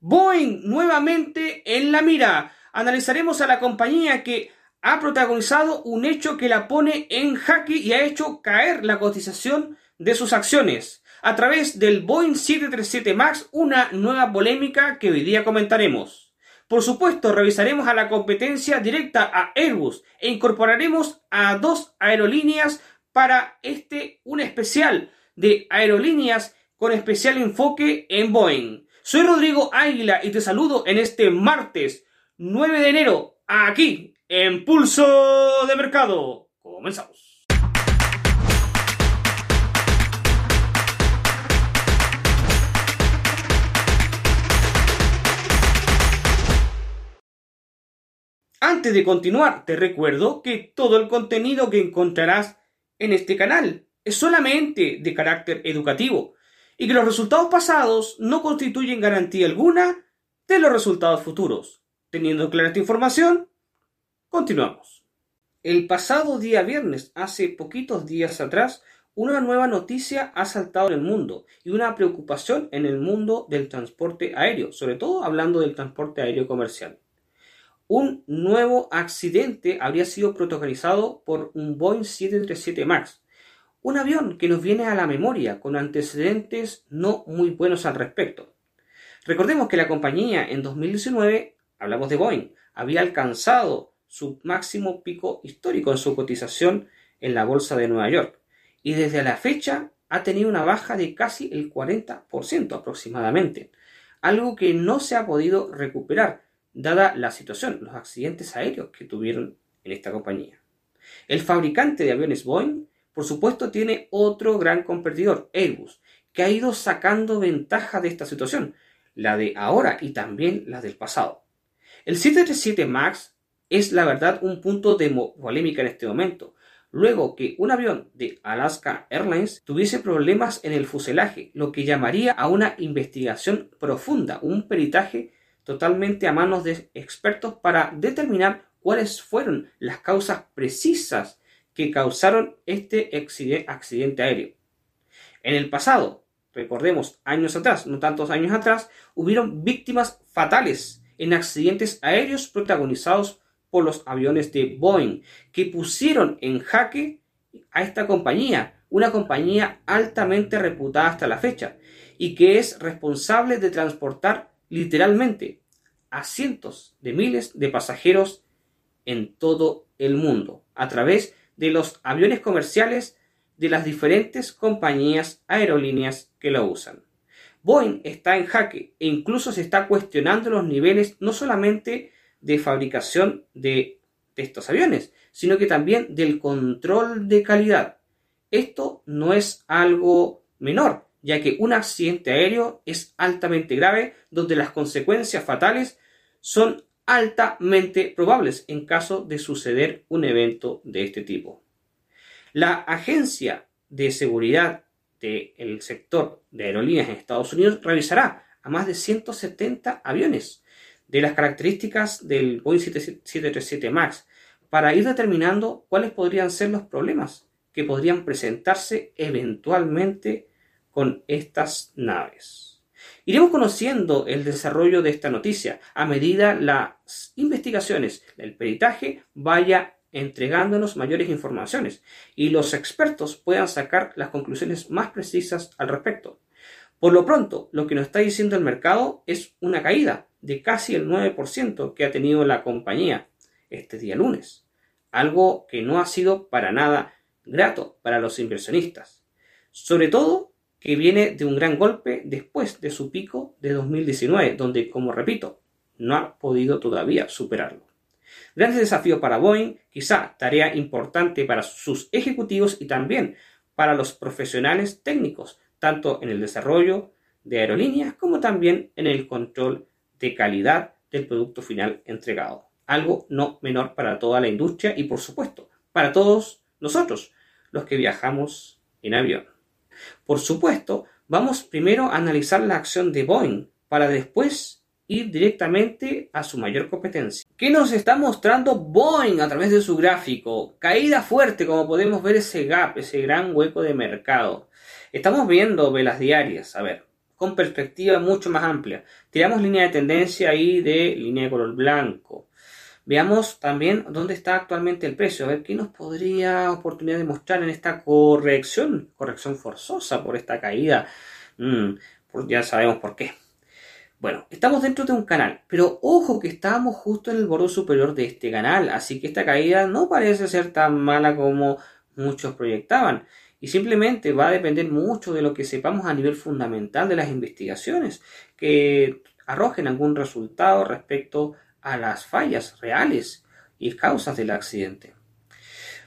Boeing nuevamente en la mira. Analizaremos a la compañía que ha protagonizado un hecho que la pone en jaque y ha hecho caer la cotización de sus acciones. A través del Boeing 737 MAX, una nueva polémica que hoy día comentaremos. Por supuesto, revisaremos a la competencia directa a Airbus e incorporaremos a dos aerolíneas para este un especial de aerolíneas con especial enfoque en Boeing. Soy Rodrigo Águila y te saludo en este martes 9 de enero aquí en Pulso de Mercado. Comenzamos. Antes de continuar, te recuerdo que todo el contenido que encontrarás en este canal es solamente de carácter educativo y que los resultados pasados no constituyen garantía alguna de los resultados futuros. Teniendo clara esta información, continuamos. El pasado día viernes, hace poquitos días atrás, una nueva noticia ha saltado en el mundo y una preocupación en el mundo del transporte aéreo, sobre todo hablando del transporte aéreo comercial. Un nuevo accidente habría sido protagonizado por un Boeing 737 MAX, un avión que nos viene a la memoria con antecedentes no muy buenos al respecto. Recordemos que la compañía en 2019, hablamos de Boeing, había alcanzado su máximo pico histórico en su cotización en la Bolsa de Nueva York y desde la fecha ha tenido una baja de casi el 40% aproximadamente, algo que no se ha podido recuperar dada la situación, los accidentes aéreos que tuvieron en esta compañía. El fabricante de aviones Boeing, por supuesto, tiene otro gran competidor, Airbus, que ha ido sacando ventaja de esta situación, la de ahora y también la del pasado. El 737 MAX es la verdad un punto de polémica en este momento, luego que un avión de Alaska Airlines tuviese problemas en el fuselaje, lo que llamaría a una investigación profunda, un peritaje totalmente a manos de expertos para determinar cuáles fueron las causas precisas que causaron este accidente aéreo. En el pasado, recordemos años atrás, no tantos años atrás, hubieron víctimas fatales en accidentes aéreos protagonizados por los aviones de Boeing, que pusieron en jaque a esta compañía, una compañía altamente reputada hasta la fecha, y que es responsable de transportar literalmente a cientos de miles de pasajeros en todo el mundo a través de los aviones comerciales de las diferentes compañías aerolíneas que lo usan. Boeing está en jaque e incluso se está cuestionando los niveles no solamente de fabricación de, estos aviones, sino que también del control de calidad. Esto no es algo menor, ya que un accidente aéreo es altamente grave donde las consecuencias fatales son altamente probables en caso de suceder un evento de este tipo. La Agencia de Seguridad del sector de aerolíneas en Estados Unidos revisará a más de 170 aviones de las características del Boeing 737 MAX para ir determinando cuáles podrían ser los problemas que podrían presentarse eventualmente con estas naves. Iremos conociendo el desarrollo de esta noticia a medida las investigaciones, el peritaje vaya entregándonos mayores informaciones y los expertos puedan sacar las conclusiones más precisas al respecto. Por lo pronto, lo que nos está diciendo el mercado es una caída de casi el 9% que ha tenido la compañía este día lunes, algo que no ha sido para nada grato para los inversionistas, sobre todo que viene de un gran golpe después de su pico de 2019, donde, como repito, no ha podido todavía superarlo. Grandes desafío para Boeing, quizá tarea importante para sus ejecutivos y también para los profesionales técnicos, tanto en el desarrollo de aerolíneas como también en el control de calidad del producto final entregado. Algo no menor para toda la industria y por supuesto para todos nosotros, los que viajamos en avión. Por supuesto, vamos primero a analizar la acción de Boeing para después ir directamente a su mayor competencia. ¿Qué nos está mostrando Boeing a través de su gráfico? Caída fuerte, como podemos ver ese gap, ese gran hueco de mercado. Estamos viendo velas diarias. A ver, con perspectiva mucho más amplia. Tiramos línea de tendencia ahí de línea de color blanco. Veamos también dónde está actualmente el precio, a ver qué nos podría oportunidad de mostrar en esta corrección, corrección forzosa por esta caída. Mm, ya sabemos por qué. Bueno, estamos dentro de un canal, pero ojo que estamos justo en el borde superior de este canal, así que esta caída no parece ser tan mala como muchos proyectaban. Y simplemente va a depender mucho de lo que sepamos a nivel fundamental de las investigaciones, que arrojen algún resultado respecto a las fallas reales y causas del accidente.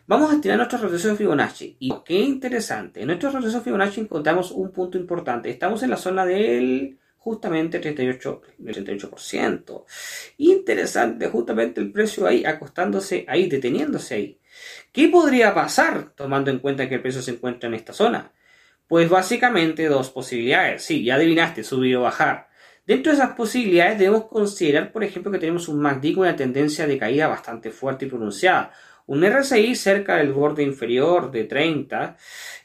Vamos a tirar nuestro regreso de Fibonacci. Y qué interesante. En nuestro regreso de Fibonacci encontramos un punto importante. Estamos en la zona del justamente 38, el 38%. Interesante, justamente el precio ahí, acostándose ahí, deteniéndose ahí. ¿Qué podría pasar tomando en cuenta que el precio se encuentra en esta zona? Pues básicamente dos posibilidades. Sí, ya adivinaste, subir o bajar. Dentro de esas posibilidades debemos considerar, por ejemplo, que tenemos un MACD con una tendencia de caída bastante fuerte y pronunciada. Un RSI cerca del borde inferior de 30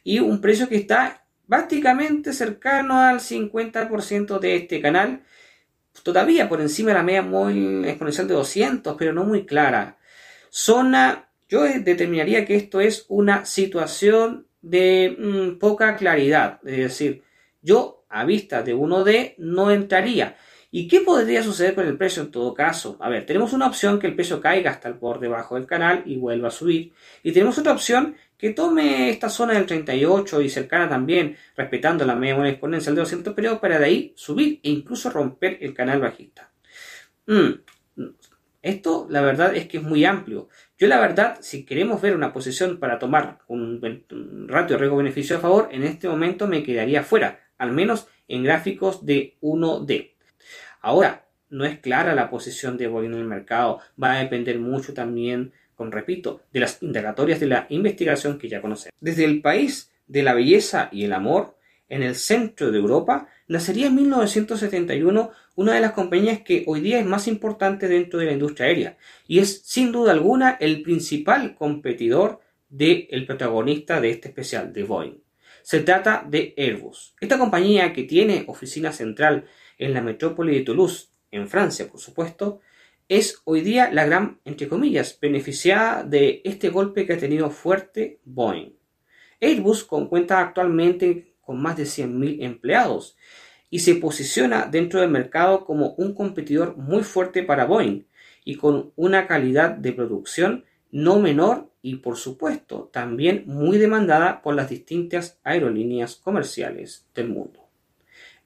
y un precio que está básicamente cercano al 50% de este canal. Todavía por encima de la media móvil exponencial de 200, pero no muy clara. Zona yo determinaría que esto es una situación de mm, poca claridad. Es decir, yo a vista de 1D no entraría. ¿Y qué podría suceder con el precio en todo caso? A ver, tenemos una opción que el precio caiga hasta el por debajo del canal y vuelva a subir. Y tenemos otra opción que tome esta zona del 38 y cercana también, respetando la media buena exponencial de 200 periodos, para de ahí subir e incluso romper el canal bajista. Mm, esto, la verdad, es que es muy amplio. Yo, la verdad, si queremos ver una posición para tomar un, ratio riesgo-beneficio a favor, en este momento me quedaría fuera, al menos en gráficos de 1D. Ahora, no es clara la posición de Boeing en el mercado, va a depender mucho también, como repito, de las indagatorias de la investigación que ya conocemos. Desde el país de la belleza y el amor, en el centro de Europa, nacería en 1971 una de las compañías que hoy día es más importante dentro de la industria aérea y es sin duda alguna el principal competidor del protagonista de este especial, de Boeing. Se trata de Airbus. Esta compañía que tiene oficina central en la metrópoli de Toulouse, en Francia por supuesto, es hoy día la gran, entre comillas, beneficiada de este golpe que ha tenido fuerte Boeing. Airbus cuenta actualmente con más de 100.000 empleados y se posiciona dentro del mercado como un competidor muy fuerte para Boeing y con una calidad de producción no menor y por supuesto también muy demandada por las distintas aerolíneas comerciales del mundo.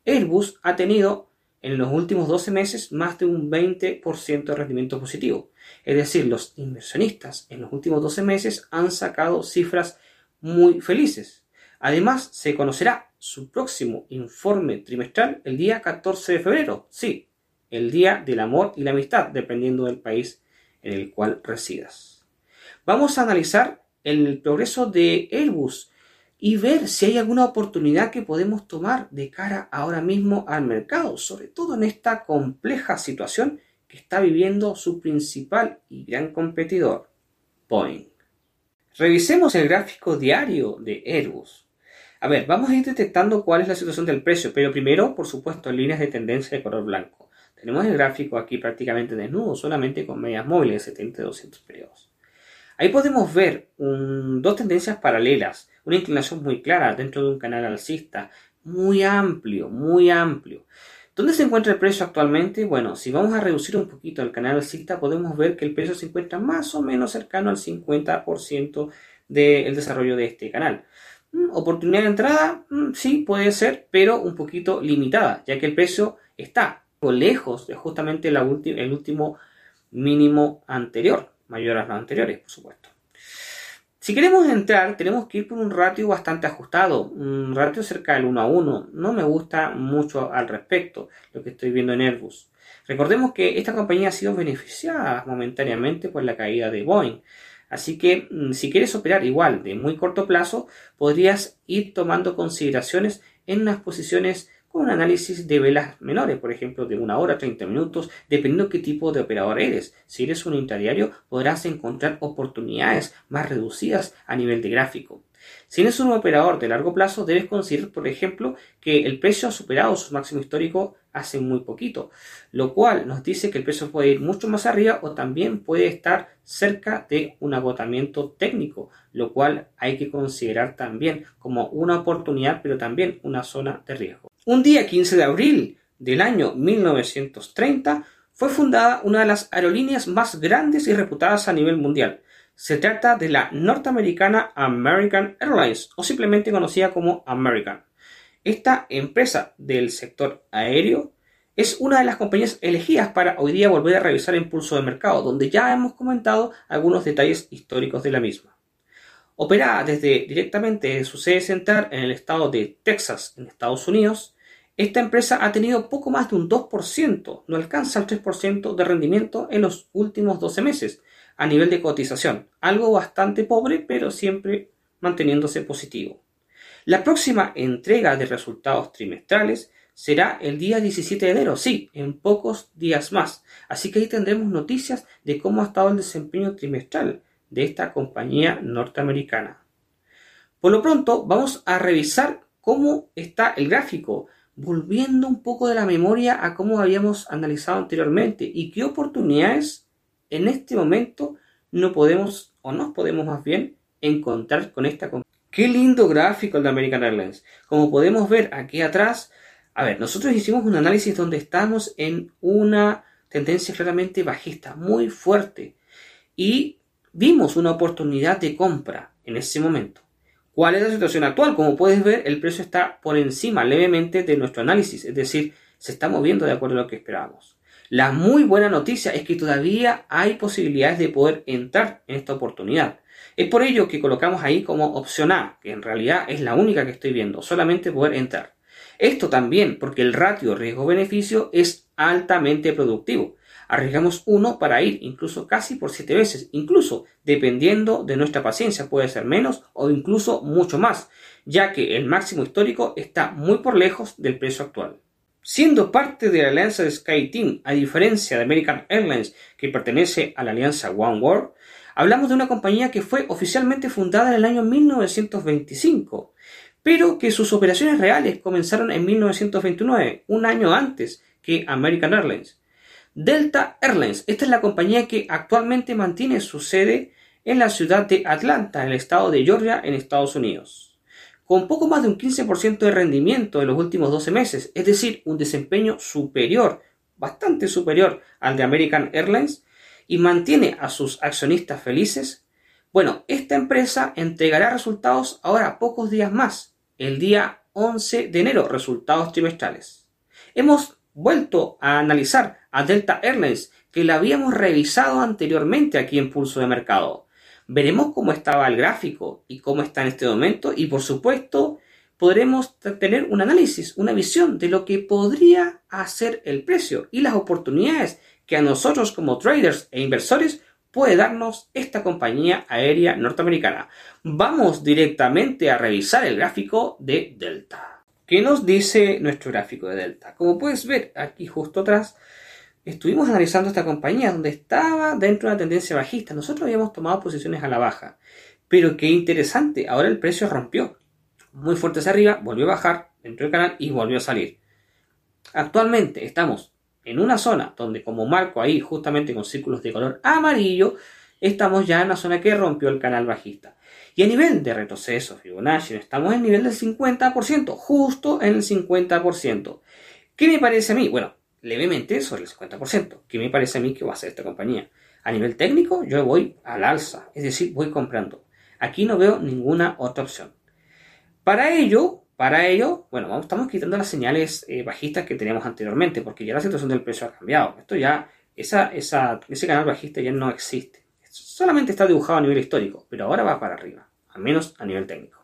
Airbus ha tenido en los últimos 12 meses más de un 20% de rendimiento positivo. Es decir, los inversionistas en los últimos 12 meses han sacado cifras muy felices. Además, se conocerá su próximo informe trimestral el día 14 de febrero, sí, el día del amor y la amistad, dependiendo del país en el cual residas. Vamos a analizar el progreso de Airbus y ver si hay alguna oportunidad que podemos tomar de cara ahora mismo al mercado, sobre todo en esta compleja situación que está viviendo su principal y gran competidor, Boeing. Revisemos el gráfico diario de Airbus. A ver, vamos a ir detectando cuál es la situación del precio, pero primero, por supuesto, líneas de tendencia de color blanco. Tenemos el gráfico aquí prácticamente desnudo, solamente con medias móviles de 70 y 200 periodos. Ahí podemos ver dos tendencias paralelas, una inclinación muy clara dentro de un canal alcista, muy amplio, muy amplio. ¿Dónde se encuentra el precio actualmente? Bueno, si vamos a reducir un poquito el canal alcista, podemos ver que el precio se encuentra más o menos cercano al 50% del desarrollo de este canal. Mm, oportunidad de entrada, mm, sí, puede ser, pero un poquito limitada, ya que el precio está lejos de justamente el último mínimo anterior, mayor a los anteriores, por supuesto. Si queremos entrar, tenemos que ir por un ratio bastante ajustado, un ratio cerca del 1 a 1. No me gusta mucho al respecto lo que estoy viendo en Airbus. Recordemos que esta compañía ha sido beneficiada momentáneamente por la caída de Boeing. Así que mm, si quieres operar igual de muy corto plazo, podrías ir tomando consideraciones en unas posiciones con un análisis de velas menores, por ejemplo, de una hora, 30 minutos, dependiendo qué tipo de operador eres. Si eres un intradiario, podrás encontrar oportunidades más reducidas a nivel de gráfico. Si eres un operador de largo plazo, debes considerar, por ejemplo, que el precio ha superado su máximo histórico hace muy poquito, lo cual nos dice que el precio puede ir mucho más arriba o también puede estar cerca de un agotamiento técnico, lo cual hay que considerar también como una oportunidad, pero también una zona de riesgo. Un día 15 de abril del año 1930 fue fundada una de las aerolíneas más grandes y reputadas a nivel mundial, se trata de la norteamericana American Airlines o simplemente conocida como American. Esta empresa del sector aéreo es una de las compañías elegidas para hoy día volver a revisar el pulso de mercado, donde ya hemos comentado algunos detalles históricos de la misma. Operada desde directamente su sede central en el estado de Texas, en Estados Unidos, esta empresa ha tenido poco más de un 2%, no alcanza el 3% de rendimiento en los últimos 12 meses, a nivel de cotización, algo bastante pobre, pero siempre manteniéndose positivo. La próxima entrega de resultados trimestrales será el día 17 de enero, sí, en pocos días más. Así que ahí tendremos noticias de cómo ha estado el desempeño trimestral de esta compañía norteamericana. Por lo pronto, vamos a revisar cómo está el gráfico, volviendo un poco de la memoria a cómo habíamos analizado anteriormente y qué oportunidades en este momento no podemos, o no podemos más bien, encontrar con esta compañía. Qué lindo gráfico el de American Airlines. Como podemos ver aquí atrás, a ver, nosotros hicimos un análisis donde estamos en una tendencia claramente bajista, muy fuerte, y vimos una oportunidad de compra en ese momento. ¿Cuál es la situación actual? Como puedes ver, el precio está por encima levemente de nuestro análisis, es decir, se está moviendo de acuerdo a lo que esperábamos. La muy buena noticia es que todavía hay posibilidades de poder entrar en esta oportunidad. Es por ello que colocamos ahí como opción A, que en realidad es la única que estoy viendo, solamente poder entrar. Esto también porque el ratio riesgo-beneficio es altamente productivo. Arriesgamos uno para ir incluso casi por siete veces, incluso dependiendo de nuestra paciencia, puede ser menos o incluso mucho más, ya que el máximo histórico está muy por lejos del precio actual. Siendo parte de la alianza de SkyTeam, a diferencia de American Airlines, que pertenece a la alianza One World, hablamos de una compañía que fue oficialmente fundada en el año 1925, pero que sus operaciones reales comenzaron en 1929, un año antes que American Airlines. Delta Airlines, esta es la compañía que actualmente mantiene su sede en la ciudad de Atlanta, en el estado de Georgia, en Estados Unidos con poco más de un 15% de rendimiento en los últimos 12 meses, es decir, un desempeño superior, bastante superior al de American Airlines, y mantiene a sus accionistas felices, bueno, esta empresa entregará resultados ahora pocos días más, el día 11 de enero, resultados trimestrales. Hemos vuelto a analizar a Delta Airlines, que la habíamos revisado anteriormente aquí en Pulso de Mercado. Veremos cómo estaba el gráfico y cómo está en este momento y por supuesto podremos tener un análisis, una visión de lo que podría hacer el precio y las oportunidades que a nosotros como traders e inversores puede darnos esta compañía aérea norteamericana. Vamos directamente a revisar el gráfico de Delta. ¿Qué nos dice nuestro gráfico de Delta? Como puedes ver aquí justo atrás, estuvimos analizando esta compañía donde estaba dentro de una tendencia bajista. Nosotros habíamos tomado posiciones a la baja. Pero qué interesante, ahora el precio rompió. Muy fuerte hacia arriba, volvió a bajar dentro del canal y volvió a salir. Actualmente estamos en una zona donde como marco ahí justamente con círculos de color amarillo, estamos ya en la zona que rompió el canal bajista. Y a nivel de retroceso Fibonacci, estamos en el nivel del 50%, justo en el 50%. ¿Qué me parece a mí? Bueno, levemente sobre el 50%. ¿Qué me parece a mí que va a hacer esta compañía? A nivel técnico, yo voy al alza, es decir, voy comprando. Aquí no veo ninguna otra opción. Para ello, para ello, bueno, estamos quitando las señales eh, bajistas que teníamos anteriormente, porque ya la situación del precio ha cambiado. Esto ya, esa, ese canal bajista ya no existe. Solamente está dibujado a nivel histórico, pero ahora va para arriba, al menos a nivel técnico.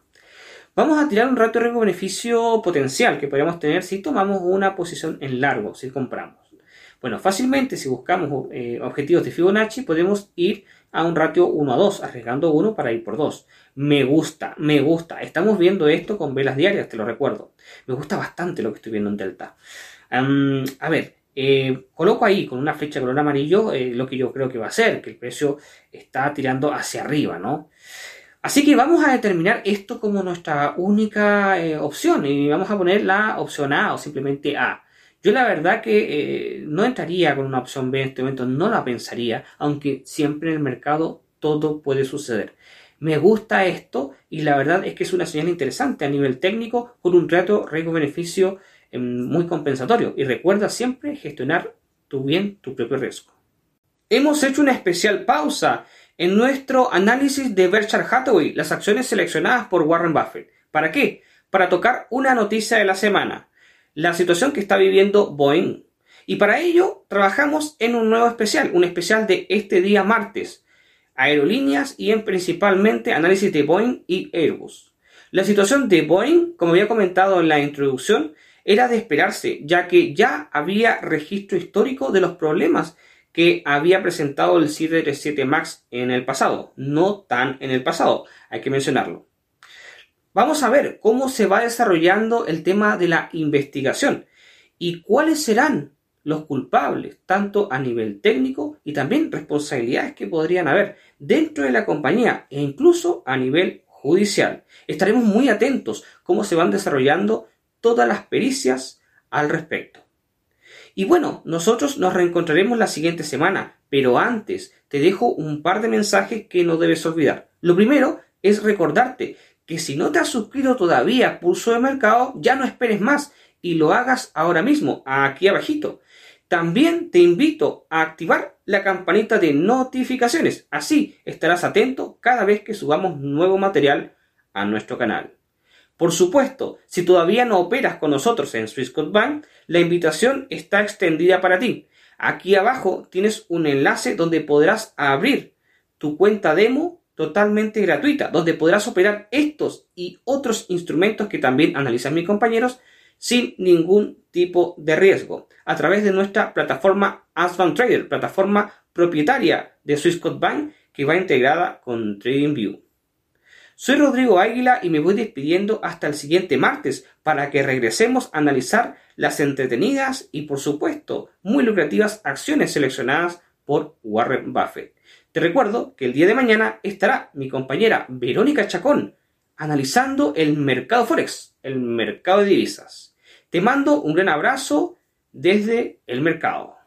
Vamos a tirar un rato de riesgo-beneficio potencial que podríamos tener si tomamos una posición en largo, si compramos. Bueno, fácilmente si buscamos eh, objetivos de Fibonacci podemos ir a un ratio 1 a 2, arriesgando 1 para ir por 2. Me gusta, me gusta. Estamos viendo esto con velas diarias, te lo recuerdo. Me gusta bastante lo que estoy viendo en Delta. a ver, eh, coloco ahí con una flecha color amarillo eh, lo que yo creo que va a ser, que el precio está tirando hacia arriba, ¿no? Así que vamos a determinar esto como nuestra única eh, opción y vamos a poner la opción A o simplemente A. Yo la verdad que no entraría con una opción B en este momento, no la pensaría, aunque siempre en el mercado todo puede suceder. Me gusta esto y la verdad es que es una señal interesante a nivel técnico con un trato riesgo-beneficio em, muy compensatorio. Y recuerda siempre gestionar tu bien tu propio riesgo. Hemos hecho una especial pausa en nuestro análisis de Berkshire Hathaway, las acciones seleccionadas por Warren Buffett. ¿Para qué? Para tocar una noticia de la semana, la situación que está viviendo Boeing. Y para ello trabajamos en un nuevo especial, un especial de este día martes, aerolíneas y en principalmente análisis de Boeing y Airbus. La situación de Boeing, como había comentado en la introducción, era de esperarse, ya que ya había registro histórico de los problemas que había presentado el 737 MAX en el pasado, no tan en el pasado, hay que mencionarlo. Vamos a ver cómo se va desarrollando el tema de la investigación y cuáles serán los culpables, tanto a nivel técnico y también responsabilidades que podrían haber dentro de la compañía e incluso a nivel judicial. Estaremos muy atentos cómo se van desarrollando todas las pericias al respecto. Y bueno, nosotros nos reencontraremos la siguiente semana, pero antes te dejo un par de mensajes que no debes olvidar. Lo primero es recordarte que si no te has suscrito todavía a Pulso de Mercado, ya no esperes más y lo hagas ahora mismo, aquí abajito. También te invito a activar la campanita de notificaciones. Así estarás atento cada vez que subamos nuevo material a nuestro canal. Por supuesto, si todavía no operas con nosotros en Swissquote Bank, la invitación está extendida para ti. Aquí abajo tienes un enlace donde podrás abrir tu cuenta demo totalmente gratuita, donde podrás operar estos y otros instrumentos que también analizan mis compañeros sin ningún tipo de riesgo a través de nuestra plataforma Asvan Trader, plataforma propietaria de Swissquote Bank que va integrada con TradingView. Soy Rodrigo Águila y me voy despidiendo hasta el siguiente martes para que regresemos a analizar las entretenidas y por supuesto muy lucrativas acciones seleccionadas por Warren Buffett. Te recuerdo que el día de mañana estará mi compañera Verónica Chacón analizando el mercado Forex, el mercado de divisas. Te mando un gran abrazo desde el mercado.